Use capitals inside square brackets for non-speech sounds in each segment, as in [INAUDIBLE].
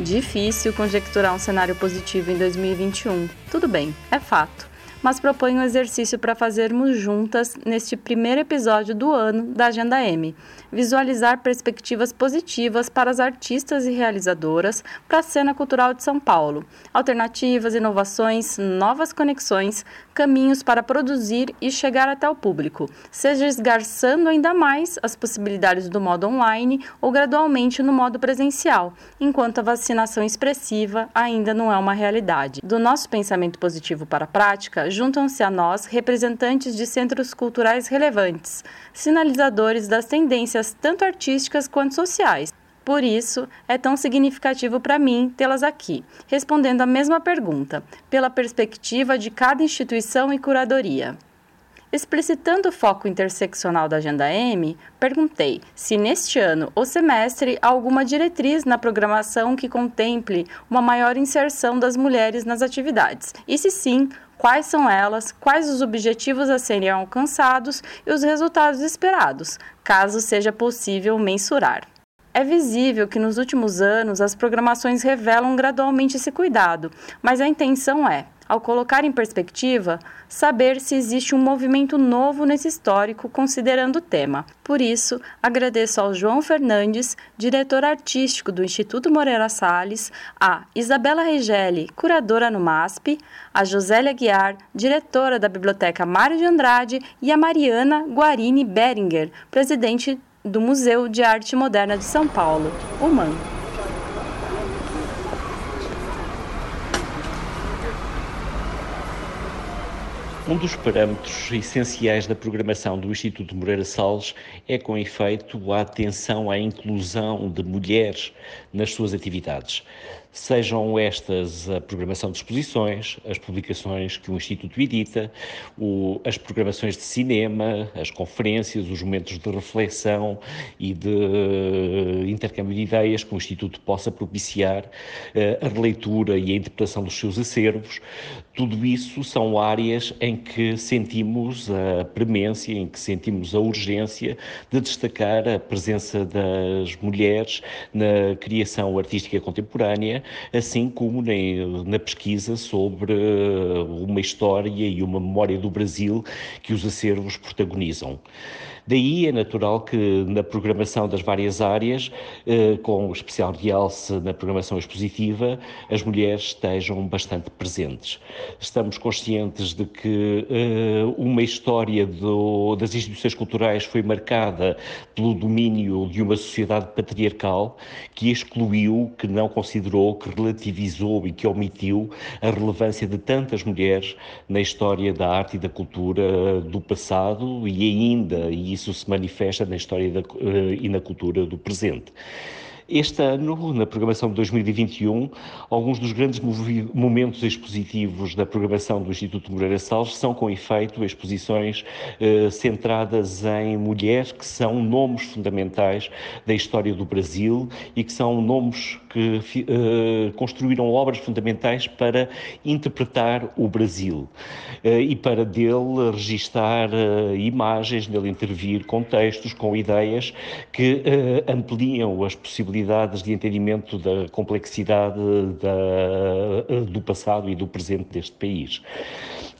Difícil conjecturar um cenário positivo em 2021. Tudo bem, é fato mas proponho um exercício para fazermos juntas neste primeiro episódio do ano da Agenda M. Visualizar perspectivas positivas para as artistas e realizadoras para a cena cultural de São Paulo. Alternativas, inovações, novas conexões, caminhos para produzir e chegar até o público, seja esgarçando ainda mais as possibilidades do modo online ou gradualmente no modo presencial, enquanto a vacinação expressiva ainda não é uma realidade. Do nosso pensamento positivo para a prática, juntam-se a nós representantes de centros culturais relevantes, sinalizadores das tendências tanto artísticas quanto sociais. Por isso, é tão significativo para mim tê-las aqui, respondendo a mesma pergunta, pela perspectiva de cada instituição e curadoria. Explicitando o foco interseccional da Agenda M, perguntei se neste ano ou semestre há alguma diretriz na programação que contemple uma maior inserção das mulheres nas atividades, e se sim, quais são elas, quais os objetivos a serem alcançados e os resultados esperados, caso seja possível mensurar. É visível que nos últimos anos as programações revelam gradualmente esse cuidado, mas a intenção é, ao colocar em perspectiva, saber se existe um movimento novo nesse histórico considerando o tema. Por isso, agradeço ao João Fernandes, diretor artístico do Instituto Moreira Salles, a Isabela Regelli, curadora no MASP, a Josélia Guiar, diretora da Biblioteca Mário de Andrade e a Mariana Guarini Beringer, presidente do Museu de Arte Moderna de São Paulo, o MAN. Um dos parâmetros essenciais da programação do Instituto Moreira Salles é, com efeito, a atenção à inclusão de mulheres nas suas atividades. Sejam estas a programação de exposições, as publicações que o Instituto edita, o, as programações de cinema, as conferências, os momentos de reflexão e de uh, intercâmbio de ideias que o Instituto possa propiciar, uh, a releitura e a interpretação dos seus acervos, tudo isso são áreas em que sentimos a premência, em que sentimos a urgência de destacar a presença das mulheres na criação artística contemporânea, assim como na, pesquisa sobre uma história e uma memória do Brasil que os acervos protagonizam. Daí é natural que na programação das várias áreas, eh, com especial realce na programação expositiva, as mulheres estejam bastante presentes. Estamos conscientes de que eh, uma história do, das instituições culturais foi marcada pelo domínio de uma sociedade patriarcal que excluiu, que não considerou, que relativizou e que omitiu a relevância de tantas mulheres na história da arte e da cultura do passado e ainda, e isso se manifesta na história da, uh, e na cultura do presente. Este ano, na programação de 2021, alguns dos grandes momentos expositivos da programação do Instituto Moreira Salles são, com efeito, exposições eh, centradas em mulheres que são nomes fundamentais da história do Brasil e que são nomes que eh, construíram obras fundamentais para interpretar o Brasil eh, e para dele registar eh, imagens, nele intervir com textos, com ideias que eh, ampliam as possibilidades possibilidades de entendimento da complexidade da, do passado e do presente deste país.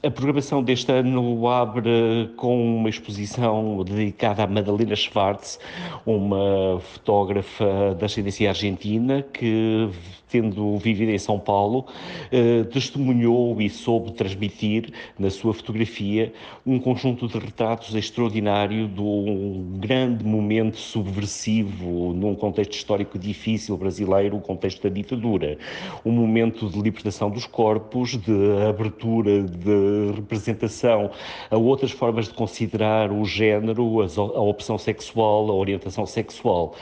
A programação deste ano abre com uma exposição dedicada a Madalena Schwartz, uma fotógrafa da ascendência argentina que tendo vivido em São Paulo, eh, testemunhou e soube transmitir na sua fotografia um conjunto de retratos extraordinário de um grande momento subversivo num contexto histórico difícil brasileiro, o contexto da ditadura. Um momento de libertação dos corpos, de abertura de representação a outras formas de considerar o género, a opção sexual, a orientação sexual.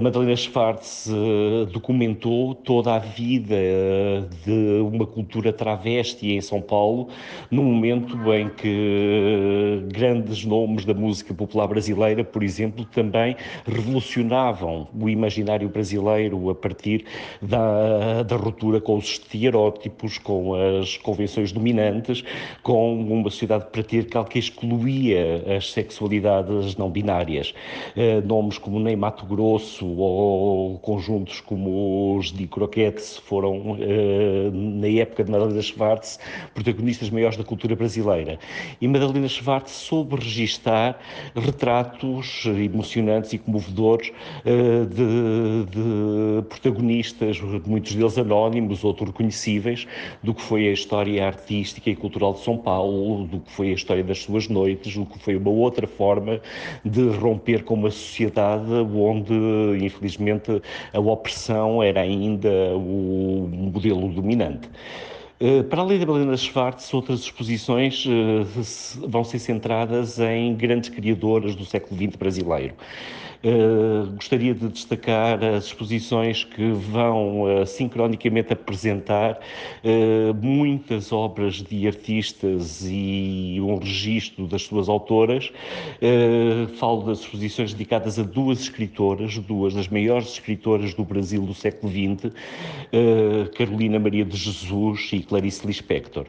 Madalena Schwartz eh, documentou toda a vida eh, de uma cultura travesti em São Paulo, num momento em que grandes nomes da música popular brasileira, por exemplo, também revolucionavam o imaginário brasileiro a partir da, da ruptura com os estereótipos, com as convenções dominantes com uma sociedade patriarcal que excluía as sexualidades não binárias. Uh, nomes como Ney Mato Grosso ou conjuntos como os de Croquetes foram, uh, na época de Madalena Schwartz, protagonistas maiores da cultura brasileira. E Madalena Schwartz soube registar retratos emocionantes e comovedores uh, de, de protagonistas, muitos deles anónimos, outros reconhecíveis, do que foi a história artística e cultural de São Paulo, do que foi a história das suas noites, do que foi uma outra forma de romper com uma sociedade onde, infelizmente, a opressão era ainda o modelo dominante. Eh, para além da Helena Schwartz, outras exposições eh, vão ser centradas em grandes criadoras do século XX brasileiro. Uh, gostaria de destacar as exposições que vão uh, sincronicamente apresentar uh, muitas obras de artistas e um registro das suas autoras. falo das exposições dedicadas a duas escritoras, duas das maiores escritoras do Brasil do século XX, Carolina Maria de Jesus e Clarice Lispector.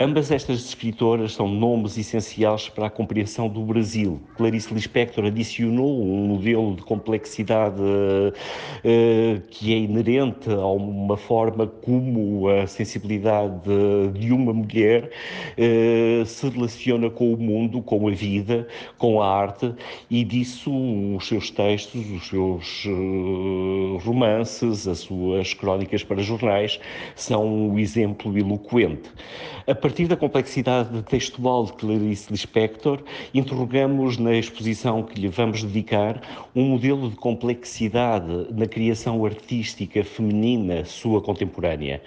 Ambas estas escritoras são nomes essenciais para a compreensão do Brasil. Clarice Lispector adicionou um modelo de complexidade uh, que é inerente a uma forma como a sensibilidade de uma mulher uh, se relaciona com o mundo, com a vida, com a arte, e disso os seus textos, os seus uh, romances, as suas crónicas para jornais são um exemplo eloquente. A partir da complexidade textual de Clarice Lispector, interrogamos na exposição que lhe vamos dedicar um modelo de complexidade na criação artística feminina sua contemporânea.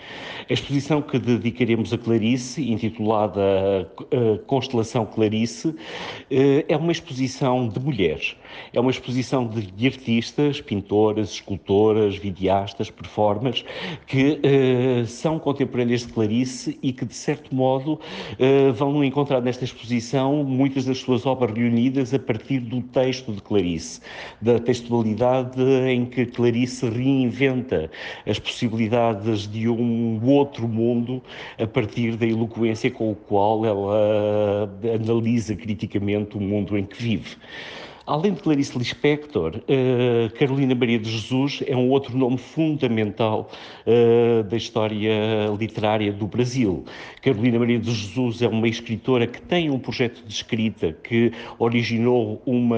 A exposição que dedicaremos a Clarice, intitulada eh, Constelação Clarice, eh, é uma exposição de mulheres. É uma exposição de artistas, pintoras, escultoras, videastas, performers, que eh, são contemporâneas de Clarice e que, de certo modo, uh, vão encontrar nesta exposição muitas das suas obras reunidas a partir do texto de Clarice, da textualidade em que Clarice reinventa as possibilidades de um outro mundo a partir da eloquência com o qual ela analisa criticamente o mundo em que vive. Além de Clarice Lispector, uh, Carolina Maria de Jesus é um outro nome fundamental uh, da história literária do Brasil. Carolina Maria de Jesus é uma escritora que tem um projeto de escrita que originou uma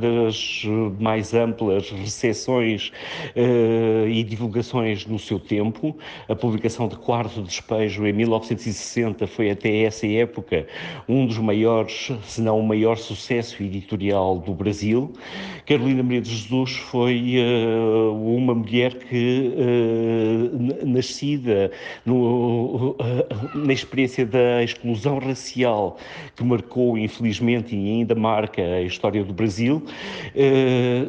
das mais amplas recepções uh, e divulgações no seu tempo. A publicação de Quarto Despejo em 1960 foi até essa época um dos maiores, se não o maior sucesso editorial do Brasil Brasil. Carolina Maria de Jesus foi uh, uma mulher que, uh, nascida no, uh, na experiência da exclusão racial, que marcou, infelizmente, e ainda marca a história do Brasil,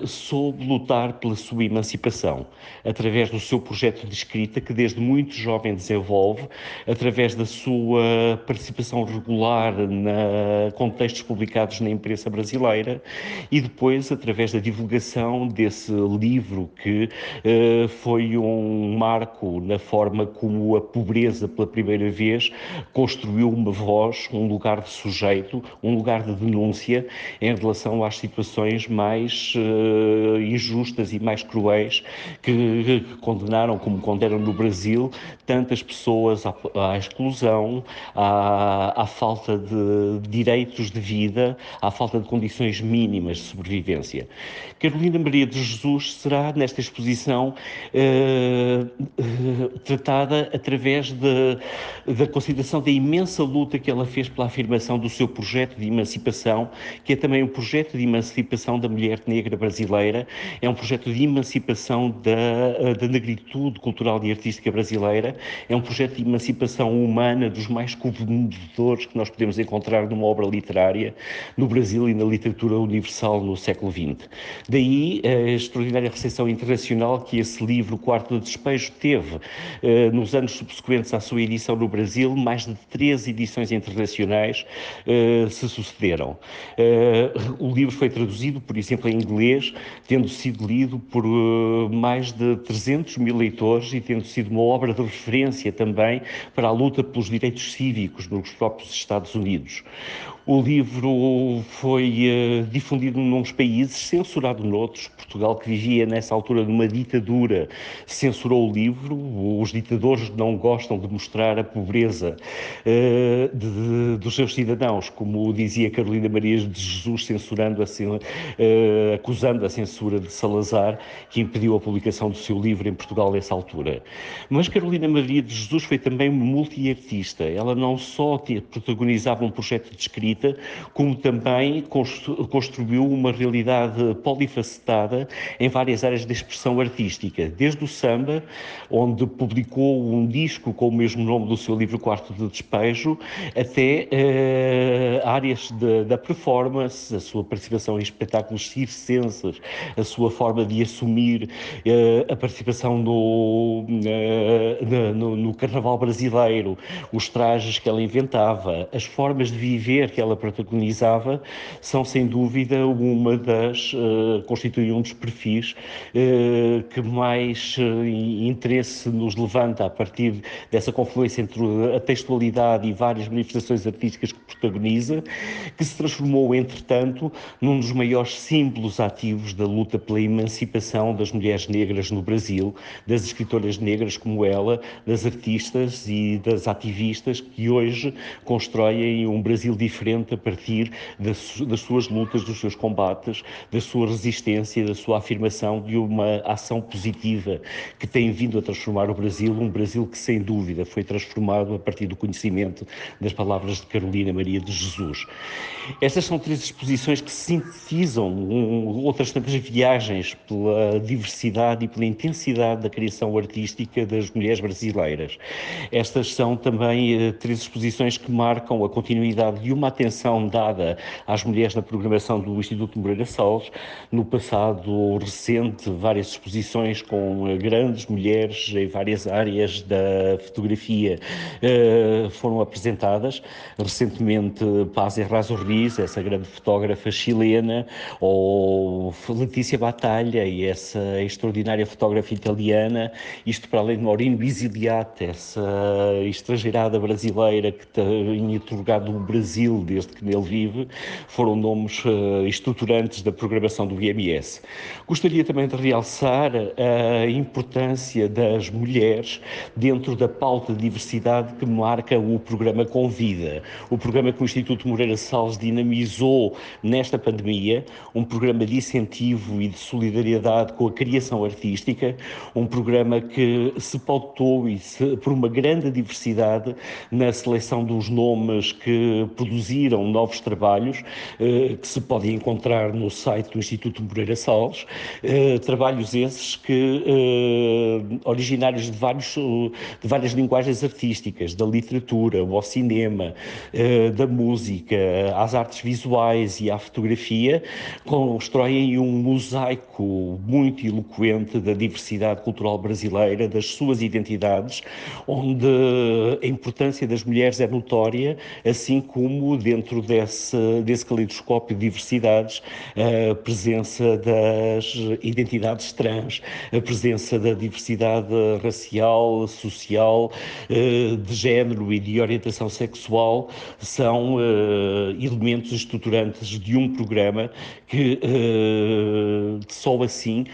soube lutar pela sua emancipação, através do seu projeto de escrita, que desde muito jovem desenvolve, através da sua participação regular na contextos publicados na imprensa brasileira e depois através da divulgação desse livro que uh, foi um marco na forma como a pobreza pela primeira vez construiu uma voz, um lugar de sujeito, um lugar de denúncia em relação às situações mais uh, injustas e mais cruéis que, condenaram, como condenam no Brasil, tantas pessoas à, à exclusão, à, à falta de direitos de vida, à falta de condições mínimas de sobrevivência. Carolina Maria de Jesus será, nesta exposição, eh, eh, tratada através de, da consideração da imensa luta que ela fez pela afirmação do seu projeto de emancipação, que é também um projeto de emancipação da mulher negra brasileira, é um projeto de emancipação da, da negritude cultural e artística brasileira, é um projeto de emancipação humana dos mais comovedores que nós podemos encontrar numa obra literária no Brasil e na literatura universal no século XX. Daí a extraordinária recepção internacional que esse livro, O Quarto de Despejo, teve. Uh, nos anos subsequentes à sua edição no Brasil, mais de 13 edições internacionais uh, se sucederam. o livro foi traduzido, por exemplo, em inglês, tendo sido lido por mais de 300 mil leitores e tendo sido uma obra de referência também para a luta pelos direitos cívicos nos próprios Estados Unidos. O livro foi uh, difundido num países, censurado noutros. Portugal, que vivia nessa altura numa ditadura, censurou o livro. Os ditadores não gostam de mostrar a pobreza uh, de, de, dos seus cidadãos, como dizia Carolina Maria de Jesus, censurando a, uh, acusando a censura de Salazar, que impediu a publicação do seu livro em Portugal nessa altura. Mas Carolina Maria de Jesus foi também multiartista. Ela não só protagonizava um projeto de escrita, como também construiu uma realidade polifacetada em várias áreas de expressão artística, desde o samba, onde publicou um disco com o mesmo nome do seu livro Quarto de Despejo, até uh, áreas de, da performance, a sua participação em espetáculos circenses, a sua forma de assumir uh, a participação no, uh, no, no carnaval brasileiro, os trajes que ela inventava, as formas de viver que ela ela protagonizava são sem dúvida uma das uh, constituem um dos perfis uh, que mais uh, interesse nos levanta a partir dessa confluência entre a textualidade e várias manifestações artísticas que protagoniza, que se transformou entretanto num dos maiores símbolos ativos da luta pela emancipação das mulheres negras no Brasil, das escritoras negras como ela, das artistas e das ativistas que hoje constroem um Brasil diferente a partir das, suas lutas, dos seus combates, da sua resistência, da sua afirmação de uma ação positiva que tem vindo a transformar o Brasil, um Brasil que sem dúvida foi transformado a partir do conhecimento das palavras de Carolina Maria de Jesus. Estas são três exposições que sintetizam outras tantas viagens pela diversidade e pela intensidade da criação artística das mulheres brasileiras. Estas são também uh, três exposições que marcam a continuidade de uma atenção dada às mulheres na programação do Instituto Moreira Salles. No passado recente, várias exposições com uh, grandes mulheres em várias áreas da fotografia uh, foram apresentadas. Recentemente, Paz Errazo Rio essa grande fotógrafa chilena, ou Letícia Batalha e essa extraordinária fotógrafa italiana, isto para além de Maurino Bisiliate, essa estrangeirada brasileira que tem otorgado o Brasil desde que nele vive, foram nomes uh, estruturantes da programação do IMS. Gostaria também de realçar a importância das mulheres dentro da pauta de diversidade que marca o programa Convida, o programa que o Instituto Moreira Salles dinamizou nesta pandemia um programa de incentivo e de solidariedade com a criação artística, um programa que se pautou e se, por uma grande diversidade na seleção dos nomes que produziram novos trabalhos, eh, que se podem encontrar no site do Instituto Moreira Salles, eh, trabalhos esses que eh, originários de, vários, de várias linguagens artísticas, da literatura, ao cinema, da música, às artes visuais e à fotografia, constroem um mosaico muito eloquente da diversidade cultural brasileira, das suas identidades, onde a importância das mulheres é notória, assim como dentro desse, desse caleidoscópio de diversidades, a presença das identidades trans, a presença da diversidade racial, social, eh, de género e de orientação sexual são eh, elementos estruturantes de um programa que uh, só assim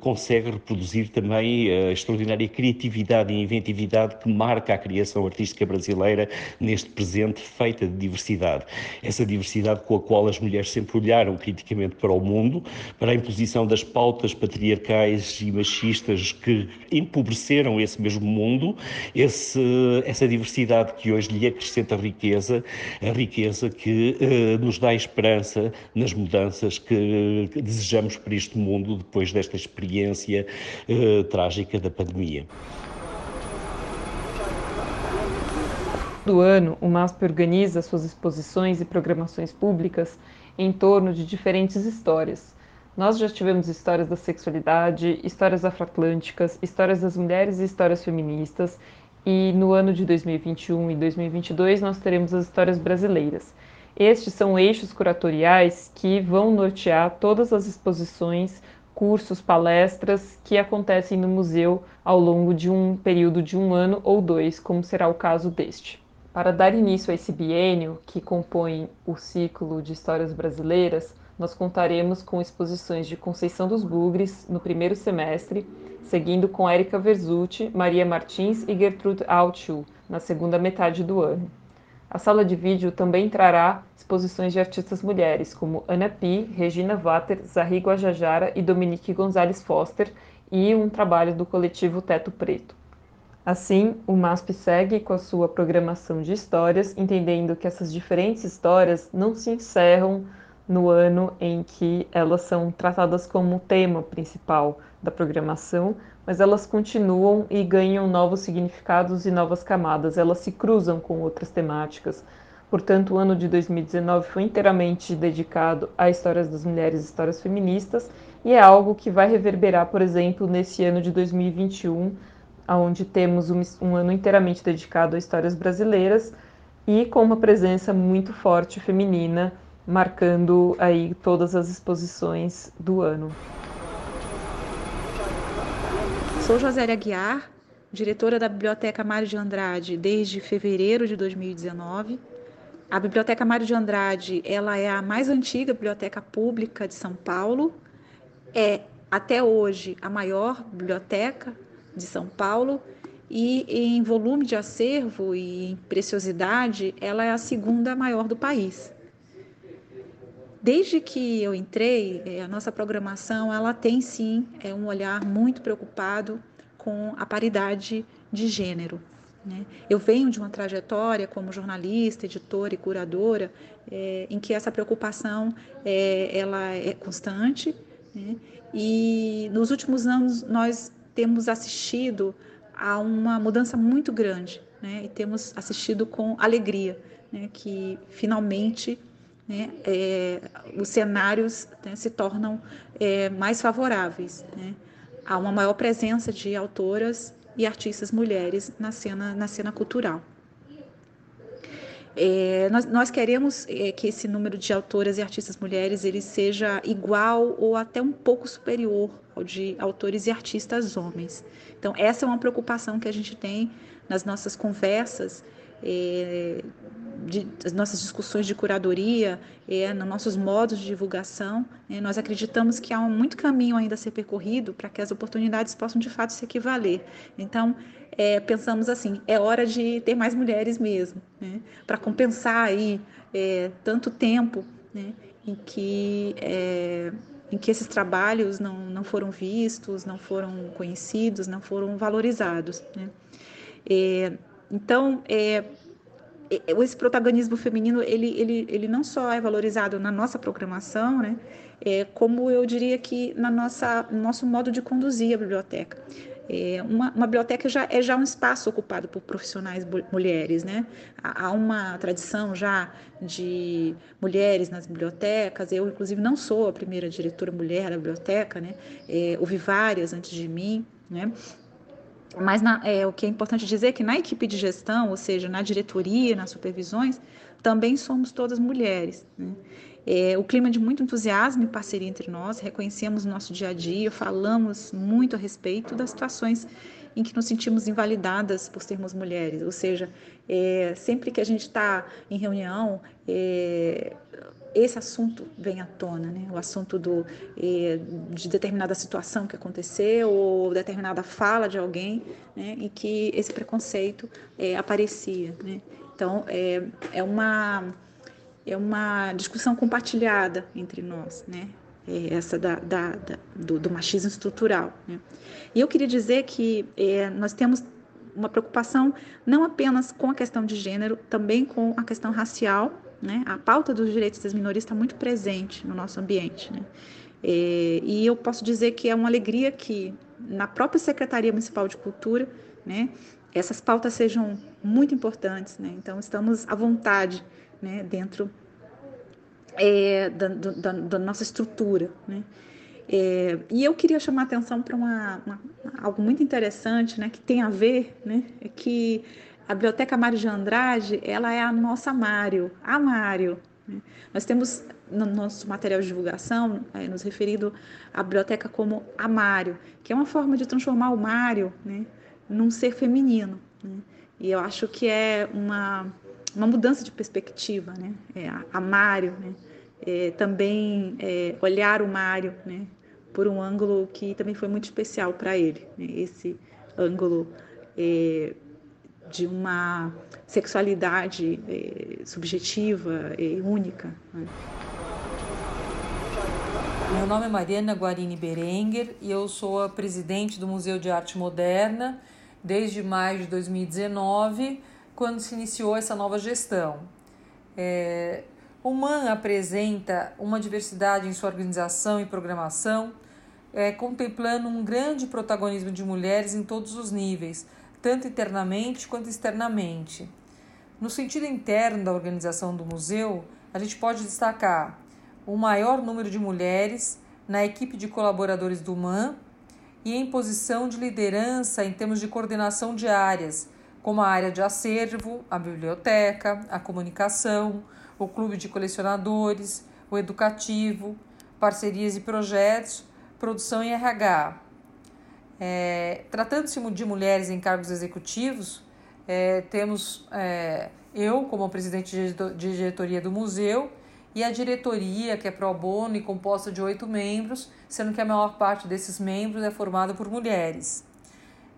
consegue reproduzir também a extraordinária criatividade e inventividade que marca a criação artística brasileira neste presente feita diversidade. Essa diversidade com a qual as mulheres sempre olharam criticamente para o mundo, para a imposição das pautas patriarcais e machistas que empobreceram esse mesmo mundo, esse, essa diversidade que hoje lhe acrescenta riqueza, a riqueza que eh, nos dá esperança nas mudanças que, que, desejamos para este mundo depois desta experiência eh, trágica da pandemia. Do ano, o MASP organiza suas exposições e programações públicas em torno de diferentes histórias. Nós já tivemos histórias da sexualidade, histórias afroatlânticas, histórias das mulheres e histórias feministas, e no ano de 2021 e 2022 nós teremos as histórias brasileiras. Estes são eixos curatoriais que vão nortear todas as exposições, cursos, palestras que acontecem no museu ao longo de um período de um ano ou dois, como será o caso deste. Para dar início a esse biênio que compõe o ciclo de histórias brasileiras, nós contaremos com exposições de Conceição dos Bugres no primeiro semestre, seguindo com Érica Verzutti, Maria Martins e Gertrude Altschuh na segunda metade do ano. A sala de vídeo também trará exposições de artistas mulheres, como Ana Pi, Regina Vater, Zahri Guajajara e Dominique Gonzalez Foster, e um trabalho do coletivo Teto Preto. Assim, o MASP segue com a sua programação de histórias, entendendo que essas diferentes histórias não se encerram no ano em que elas são tratadas como tema principal da programação, mas elas continuam e ganham novos significados e novas camadas, elas se cruzam com outras temáticas. Portanto, o ano de 2019 foi inteiramente dedicado a histórias das mulheres e histórias feministas, e é algo que vai reverberar, por exemplo, nesse ano de 2021, onde temos um, um ano inteiramente dedicado a histórias brasileiras e com uma presença muito forte feminina, marcando aí todas as exposições do ano. Sou Josélia Aguiar, diretora da Biblioteca Mário de Andrade desde fevereiro de 2019. A Biblioteca Mário de Andrade, ela é a mais antiga biblioteca pública de São Paulo, é até hoje a maior biblioteca de São Paulo e em volume de acervo e em preciosidade, ela é a segunda maior do país. Desde que eu entrei, é, a nossa programação ela tem sim é um olhar muito preocupado com a paridade de gênero. Né? Eu venho de uma trajetória como jornalista, editora e curadora, é, em que essa preocupação é, ela é constante. Né? E nos últimos anos nós temos assistido a uma mudança muito grande, né? E temos assistido com alegria, né? Que finalmente né, é, os cenários né, se tornam é, mais favoráveis. Né? Há uma maior presença de autoras e artistas mulheres na cena, na cena cultural. É, nós, nós, queremos é, que esse número de autoras e artistas mulheres ele seja igual ou até um pouco superior de autores e artistas homens. Então, essa é uma preocupação que a gente tem nas nossas conversas é, de, as nossas discussões de curadoria, é, nos nossos modos de divulgação, é, nós acreditamos que há um, muito caminho ainda a ser percorrido para que as oportunidades possam de fato se equivaler. Então, é, pensamos assim, é hora de ter mais mulheres mesmo, né, para compensar aí é, tanto tempo né, em que em que esses trabalhos não, não foram vistos, não foram conhecidos, não foram valorizados. Né? É, então, é, esse protagonismo feminino ele, ele, ele não só é valorizado na nossa programação, né, é, como eu diria que na nossa no nosso modo de conduzir a biblioteca. É, uma, uma, biblioteca já é já um espaço ocupado por profissionais mulheres, né? Há uma tradição já de mulheres nas bibliotecas. Eu, inclusive, não sou a primeira diretora mulher da biblioteca, né? É, houve várias antes de mim, né? Mas na, é, o que é importante dizer é que na equipe de gestão, ou seja, na diretoria, nas supervisões, também somos todas mulheres. Né? É, o clima de muito entusiasmo e parceria entre nós, reconhecemos nosso dia a dia, falamos muito a respeito das situações em que nos sentimos invalidadas por sermos mulheres. Ou seja, é, sempre que a gente está em reunião, é, esse assunto vem à tona, né? o assunto do, eh, de determinada situação que aconteceu ou determinada fala de alguém né? em que esse preconceito eh, aparecia. Né? Então, é, é, uma, é uma discussão compartilhada entre nós, né? É essa da, da, da do, do, machismo estrutural. Né? E eu queria dizer que é, nós temos uma preocupação não apenas com a questão de gênero, também com a questão racial né? A pauta dos direitos das minorias está muito presente no nosso ambiente. Né? É, e eu posso dizer que é uma alegria que na própria Secretaria Municipal de Cultura né, essas pautas sejam muito importantes, né? Então estamos à vontade, né? Dentro é, da, da, da, nossa estrutura, né? É, e eu queria chamar atenção para uma, uma, algo muito interessante, né? Que tem a ver, né? É que a Biblioteca Mário de Andrade, ela é a nossa Mário, a Mário. Né? Nós temos no nosso material de divulgação é, nos referido à biblioteca como a Mário, que é uma forma de transformar o Mário, né? Num ser feminino. Né? E eu acho que é uma, uma mudança de perspectiva, né? É, a Mário, né? É, também é, olhar o Mário, né? Por um ângulo que também foi muito especial para ele, né? esse ângulo é, de uma sexualidade é, subjetiva e única. Né? Meu nome é Mariana Guarini Berenguer e eu sou a presidente do Museu de Arte Moderna desde maio de 2019, quando se iniciou essa nova gestão. É, o MAN apresenta uma diversidade em sua organização e programação, é, contemplando um grande protagonismo de mulheres em todos os níveis, tanto internamente quanto externamente. No sentido interno da organização do museu, a gente pode destacar o maior número de mulheres na equipe de colaboradores do MAN e em posição de liderança em termos de coordenação de áreas, como a área de acervo, a biblioteca, a comunicação, o clube de colecionadores, o educativo, parcerias e projetos, produção e RH. É, Tratando-se de mulheres em cargos executivos, é, temos é, eu como presidente de diretoria do museu e a diretoria, que é pro bono e composta de oito membros, sendo que a maior parte desses membros é formada por mulheres.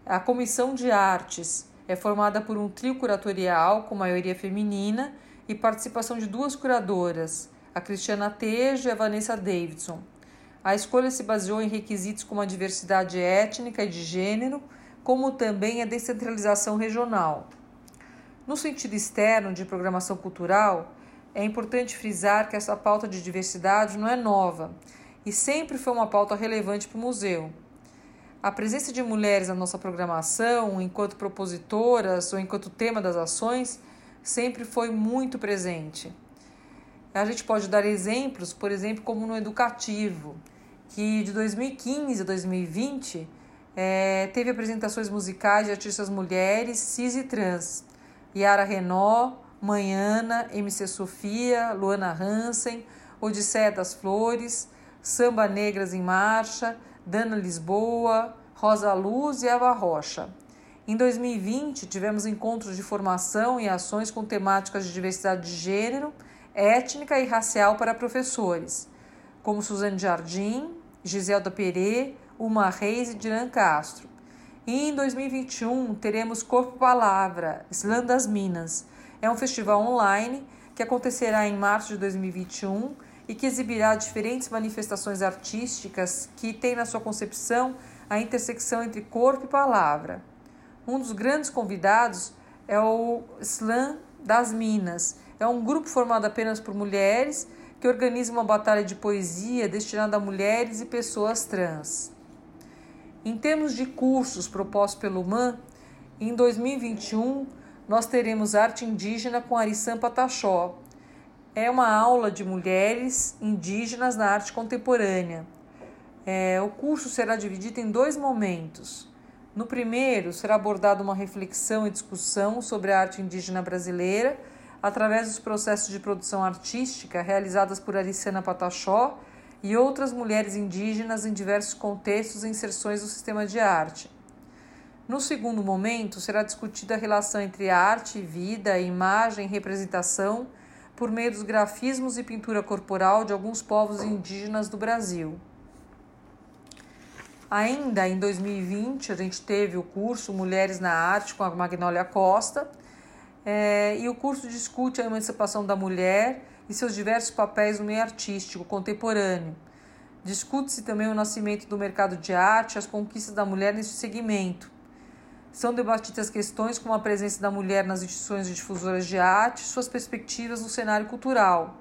A comissão de artes é formada por um trio curatorial com maioria feminina e participação de duas curadoras, a Cristiana Tejo e a Vanessa Davidson. A escolha se baseou em requisitos como a diversidade étnica e de gênero, como também a descentralização regional. No sentido externo de programação cultural, é importante frisar que essa pauta de diversidade não é nova e sempre foi uma pauta relevante para o museu. A presença de mulheres na nossa programação, enquanto propositoras ou enquanto tema das ações, sempre foi muito presente. A gente pode dar exemplos, por exemplo, como no educativo, que de 2015 a 2020 é, teve apresentações musicais de artistas mulheres, cis e trans. Yara Renault, Manhana, MC Sofia, Luana Hansen, Odisseia das Flores, Samba Negras em Marcha, Dana Lisboa, Rosa Luz e Eva Rocha. Em 2020, tivemos encontros de formação e ações com temáticas de diversidade de gênero, étnica e racial para professores, como Suzane Jardim, Giselda Perê, Uma Reis e Diran Castro. E em 2021, teremos Corpo Palavra, Islã das Minas, é um festival online que acontecerá em março de 2021 e que exibirá diferentes manifestações artísticas que têm na sua concepção a intersecção entre corpo e palavra. Um dos grandes convidados é o Slam das Minas. É um grupo formado apenas por mulheres que organiza uma batalha de poesia destinada a mulheres e pessoas trans. Em termos de cursos propostos pelo MAN, em 2021 nós teremos arte indígena com Arissan Pataxó. É uma aula de mulheres indígenas na arte contemporânea. É, o curso será dividido em dois momentos. No primeiro, será abordada uma reflexão e discussão sobre a arte indígena brasileira através dos processos de produção artística realizadas por Arissana Pataxó e outras mulheres indígenas em diversos contextos e inserções do sistema de arte. No segundo momento, será discutida a relação entre arte, vida, imagem representação por meio dos grafismos e pintura corporal de alguns povos indígenas do Brasil. Ainda em 2020, a gente teve o curso Mulheres na Arte com a Magnólia Costa, é, e o curso discute a emancipação da mulher e seus diversos papéis no meio artístico contemporâneo. Discute-se também o nascimento do mercado de arte as conquistas da mulher nesse segmento são debatidas questões como a presença da mulher nas instituições difusoras de arte e suas perspectivas no cenário cultural,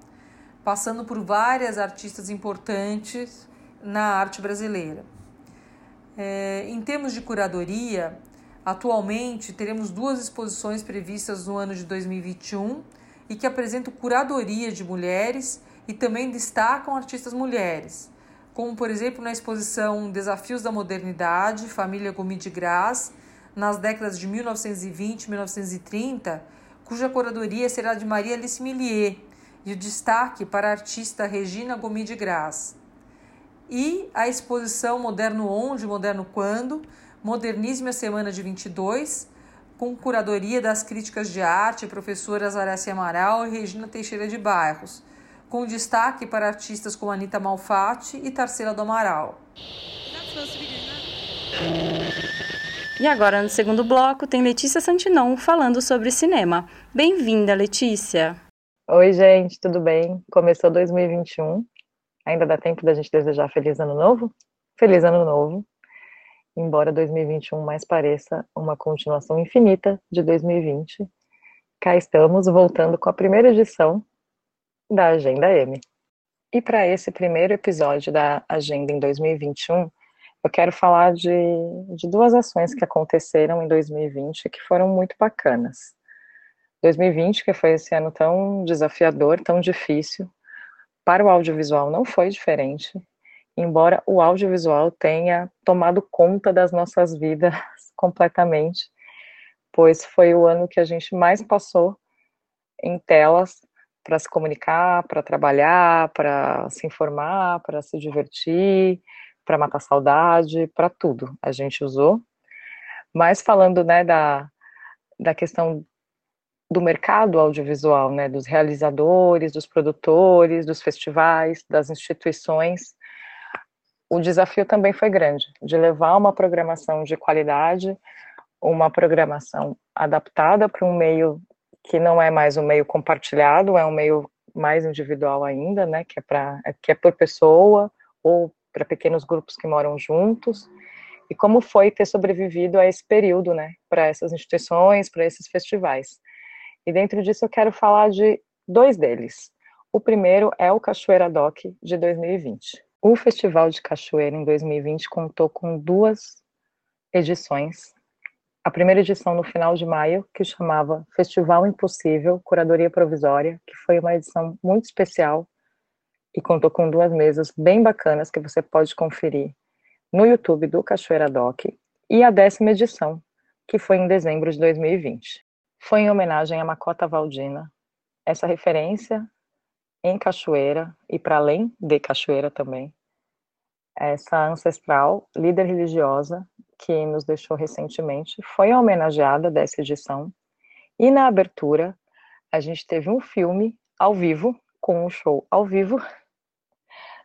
passando por várias artistas importantes na arte brasileira. É, em termos de curadoria, Atualmente, teremos duas exposições previstas no ano de 2021 e que apresentam curadoria de mulheres e também destacam artistas mulheres, como por exemplo na exposição Desafios da Modernidade, Família Gomes de Graz, nas décadas de 1920 e 1930, cuja curadoria será de Maria Alice Millier, e o destaque para a artista Regina Gomes de Graz. E a exposição Moderno Onde, Moderno Quando, Modernismo a Semana de 22, com curadoria das críticas de arte, professoras Aracia Amaral e Regina Teixeira de Bairros, com destaque para artistas como Anita Malfatti e Tarsila do Amaral. E agora, no segundo bloco, tem Letícia Santinon falando sobre cinema. Bem-vinda, Letícia! Oi, gente, tudo bem? Começou 2021. Ainda dá tempo da gente desejar feliz ano novo? Feliz ano novo! embora 2021 mais pareça uma continuação infinita de 2020, cá estamos voltando com a primeira edição da Agenda M. E para esse primeiro episódio da Agenda em 2021, eu quero falar de, de duas ações que aconteceram em 2020 que foram muito bacanas. 2020, que foi esse ano tão desafiador, tão difícil, para o audiovisual não foi diferente embora o audiovisual tenha tomado conta das nossas vidas [LAUGHS] completamente, pois foi o ano que a gente mais passou em telas para se comunicar, para trabalhar, para se informar, para se divertir, para matar saudade, para tudo a gente usou. Mas falando né, da, da questão do mercado audiovisual, né, dos realizadores, dos produtores, dos festivais, das instituições, o desafio também foi grande, de levar uma programação de qualidade, uma programação adaptada para um meio que não é mais um meio compartilhado, é um meio mais individual ainda, né, que é para que é por pessoa ou para pequenos grupos que moram juntos. E como foi ter sobrevivido a esse período, né, para essas instituições, para esses festivais. E dentro disso eu quero falar de dois deles. O primeiro é o Cachoeira Doc de 2020. O Festival de Cachoeira em 2020 contou com duas edições. A primeira edição no final de maio, que chamava Festival Impossível, Curadoria Provisória, que foi uma edição muito especial e contou com duas mesas bem bacanas que você pode conferir no YouTube do Cachoeira Doc, e a décima edição, que foi em dezembro de 2020. Foi em homenagem a Macota Valdina. Essa referência em Cachoeira e para além de Cachoeira também. Essa ancestral líder religiosa que nos deixou recentemente foi homenageada dessa edição. E na abertura, a gente teve um filme ao vivo, com um show ao vivo,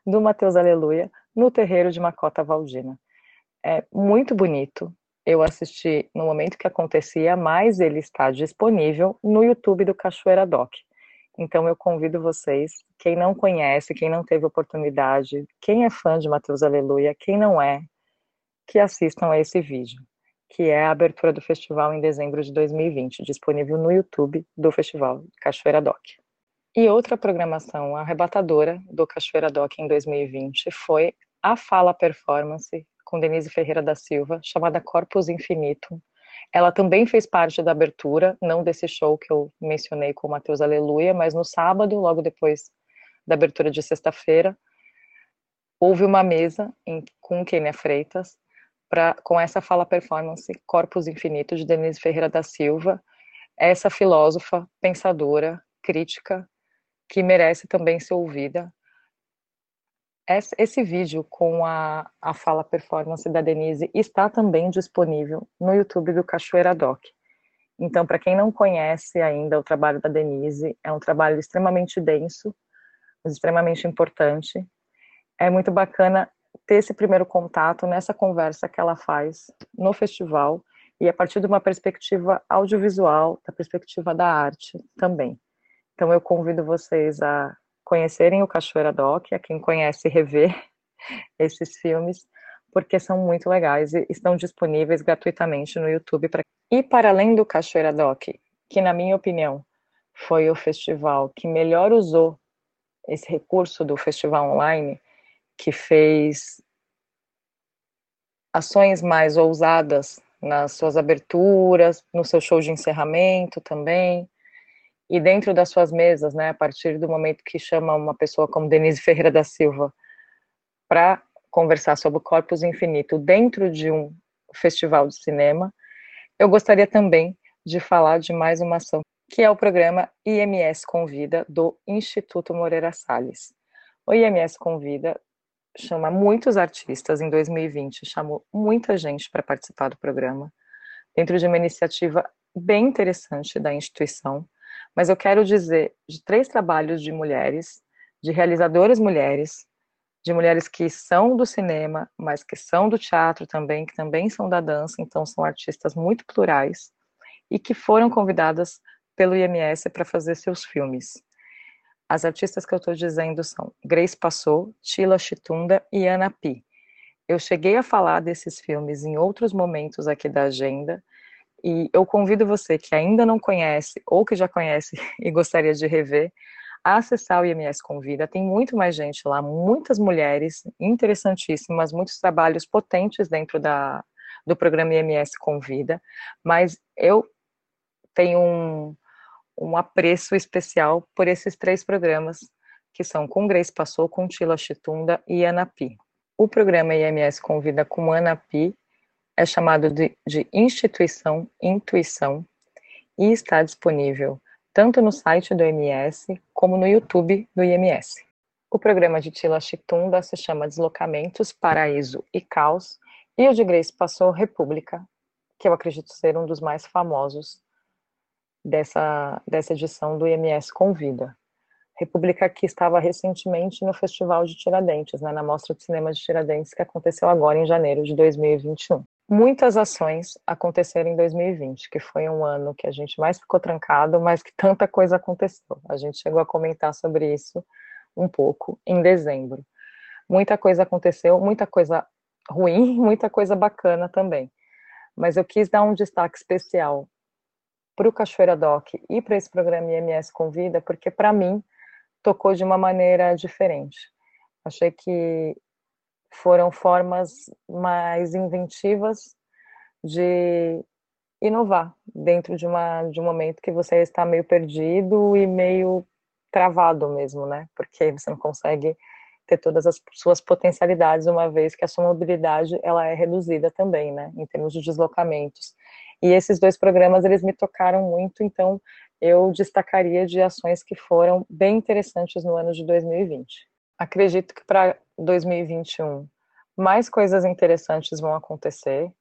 do Mateus Aleluia, no terreiro de Macota Valdina. É muito bonito. Eu assisti no momento que acontecia, mas ele está disponível no YouTube do Cachoeira Doc. Então eu convido vocês, quem não conhece, quem não teve oportunidade, quem é fã de Mateus Aleluia, quem não é, que assistam a esse vídeo, que é a abertura do festival em dezembro de 2020, disponível no YouTube do festival Cachoeira Doc. E outra programação arrebatadora do Cachoeira Doc em 2020 foi a Fala Performance com Denise Ferreira da Silva, chamada Corpus Infinitum, ela também fez parte da abertura, não desse show que eu mencionei com o Matheus Aleluia, mas no sábado, logo depois da abertura de sexta-feira, houve uma mesa em, com Kênia Freitas, pra, com essa fala performance Corpus Infinito, de Denise Ferreira da Silva, essa filósofa, pensadora, crítica, que merece também ser ouvida, esse vídeo com a, a fala performance da Denise está também disponível no YouTube do Cachoeira Doc. Então, para quem não conhece ainda o trabalho da Denise, é um trabalho extremamente denso, extremamente importante. É muito bacana ter esse primeiro contato nessa conversa que ela faz no festival e a partir de uma perspectiva audiovisual, da perspectiva da arte também. Então, eu convido vocês a conhecerem o Cachoeira Doc, a quem conhece rever [LAUGHS] esses filmes, porque são muito legais e estão disponíveis gratuitamente no YouTube. Pra... E para além do Cachoeira Doc, que na minha opinião foi o festival que melhor usou esse recurso do festival online, que fez ações mais ousadas nas suas aberturas, no seu show de encerramento também, e dentro das suas mesas, né, a partir do momento que chama uma pessoa como Denise Ferreira da Silva para conversar sobre o Corpus Infinito dentro de um festival de cinema, eu gostaria também de falar de mais uma ação, que é o programa IMS Convida do Instituto Moreira Salles. O IMS Convida chama muitos artistas em 2020, chamou muita gente para participar do programa, dentro de uma iniciativa bem interessante da instituição. Mas eu quero dizer de três trabalhos de mulheres, de realizadoras mulheres, de mulheres que são do cinema, mas que são do teatro também, que também são da dança, então são artistas muito plurais e que foram convidadas pelo IMS para fazer seus filmes. As artistas que eu estou dizendo são Grace Passou, Tila Chitunda e Ana Pi. Eu cheguei a falar desses filmes em outros momentos aqui da agenda, e eu convido você que ainda não conhece ou que já conhece [LAUGHS] e gostaria de rever, a acessar o IMS Convida. Tem muito mais gente lá, muitas mulheres interessantíssimas, muitos trabalhos potentes dentro da, do programa IMS Convida, mas eu tenho um, um apreço especial por esses três programas, que são com Grace Passou, com Tila Chitunda e Anapi. O programa IMS Convida com Anapi é chamado de, de Instituição Intuição e está disponível tanto no site do IMS como no YouTube do IMS. O programa de Tila Chitunda se chama Deslocamentos, Paraíso e Caos, e o de Grace Passou República, que eu acredito ser um dos mais famosos dessa, dessa edição do IMS Convida. República que estava recentemente no Festival de Tiradentes, né, na Mostra de Cinema de Tiradentes, que aconteceu agora em janeiro de 2021. Muitas ações aconteceram em 2020, que foi um ano que a gente mais ficou trancado, mas que tanta coisa aconteceu. A gente chegou a comentar sobre isso um pouco em dezembro. Muita coisa aconteceu, muita coisa ruim, [LAUGHS] muita coisa bacana também. Mas eu quis dar um destaque especial para o Cachoeira Doc e para esse programa IMS Convida, porque para mim tocou de uma maneira diferente. Achei que foram formas mais inventivas de inovar dentro de, uma, de um momento que você está meio perdido e meio travado mesmo, né? Porque você não consegue ter todas as suas potencialidades uma vez que a sua mobilidade ela é reduzida também, né? Em termos de deslocamentos. E esses dois programas, eles me tocaram muito, então eu destacaria de ações que foram bem interessantes no ano de 2020. Acredito que para 2021 mais coisas interessantes vão acontecer,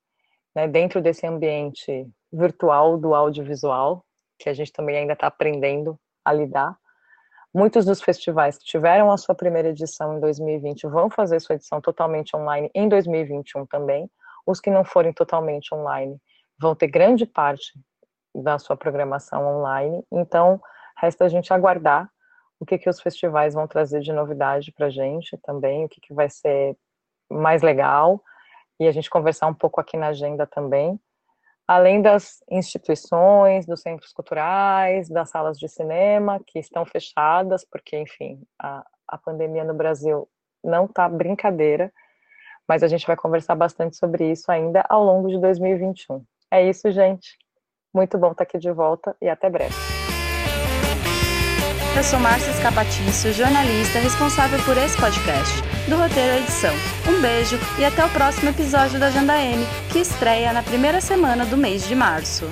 né, dentro desse ambiente virtual do audiovisual, que a gente também ainda está aprendendo a lidar. Muitos dos festivais que tiveram a sua primeira edição em 2020 vão fazer sua edição totalmente online em 2021 também. Os que não forem totalmente online vão ter grande parte da sua programação online. Então, resta a gente aguardar o que, que os festivais vão trazer de novidade para a gente também, o que, que vai ser mais legal, e a gente conversar um pouco aqui na agenda também. Além das instituições, dos centros culturais, das salas de cinema, que estão fechadas, porque, enfim, a, a pandemia no Brasil não está brincadeira, mas a gente vai conversar bastante sobre isso ainda ao longo de 2021. É isso, gente. Muito bom estar aqui de volta e até breve. Eu sou Márcia Escapatício, jornalista responsável por esse podcast, do roteiro à edição. Um beijo e até o próximo episódio da Agenda M, que estreia na primeira semana do mês de março.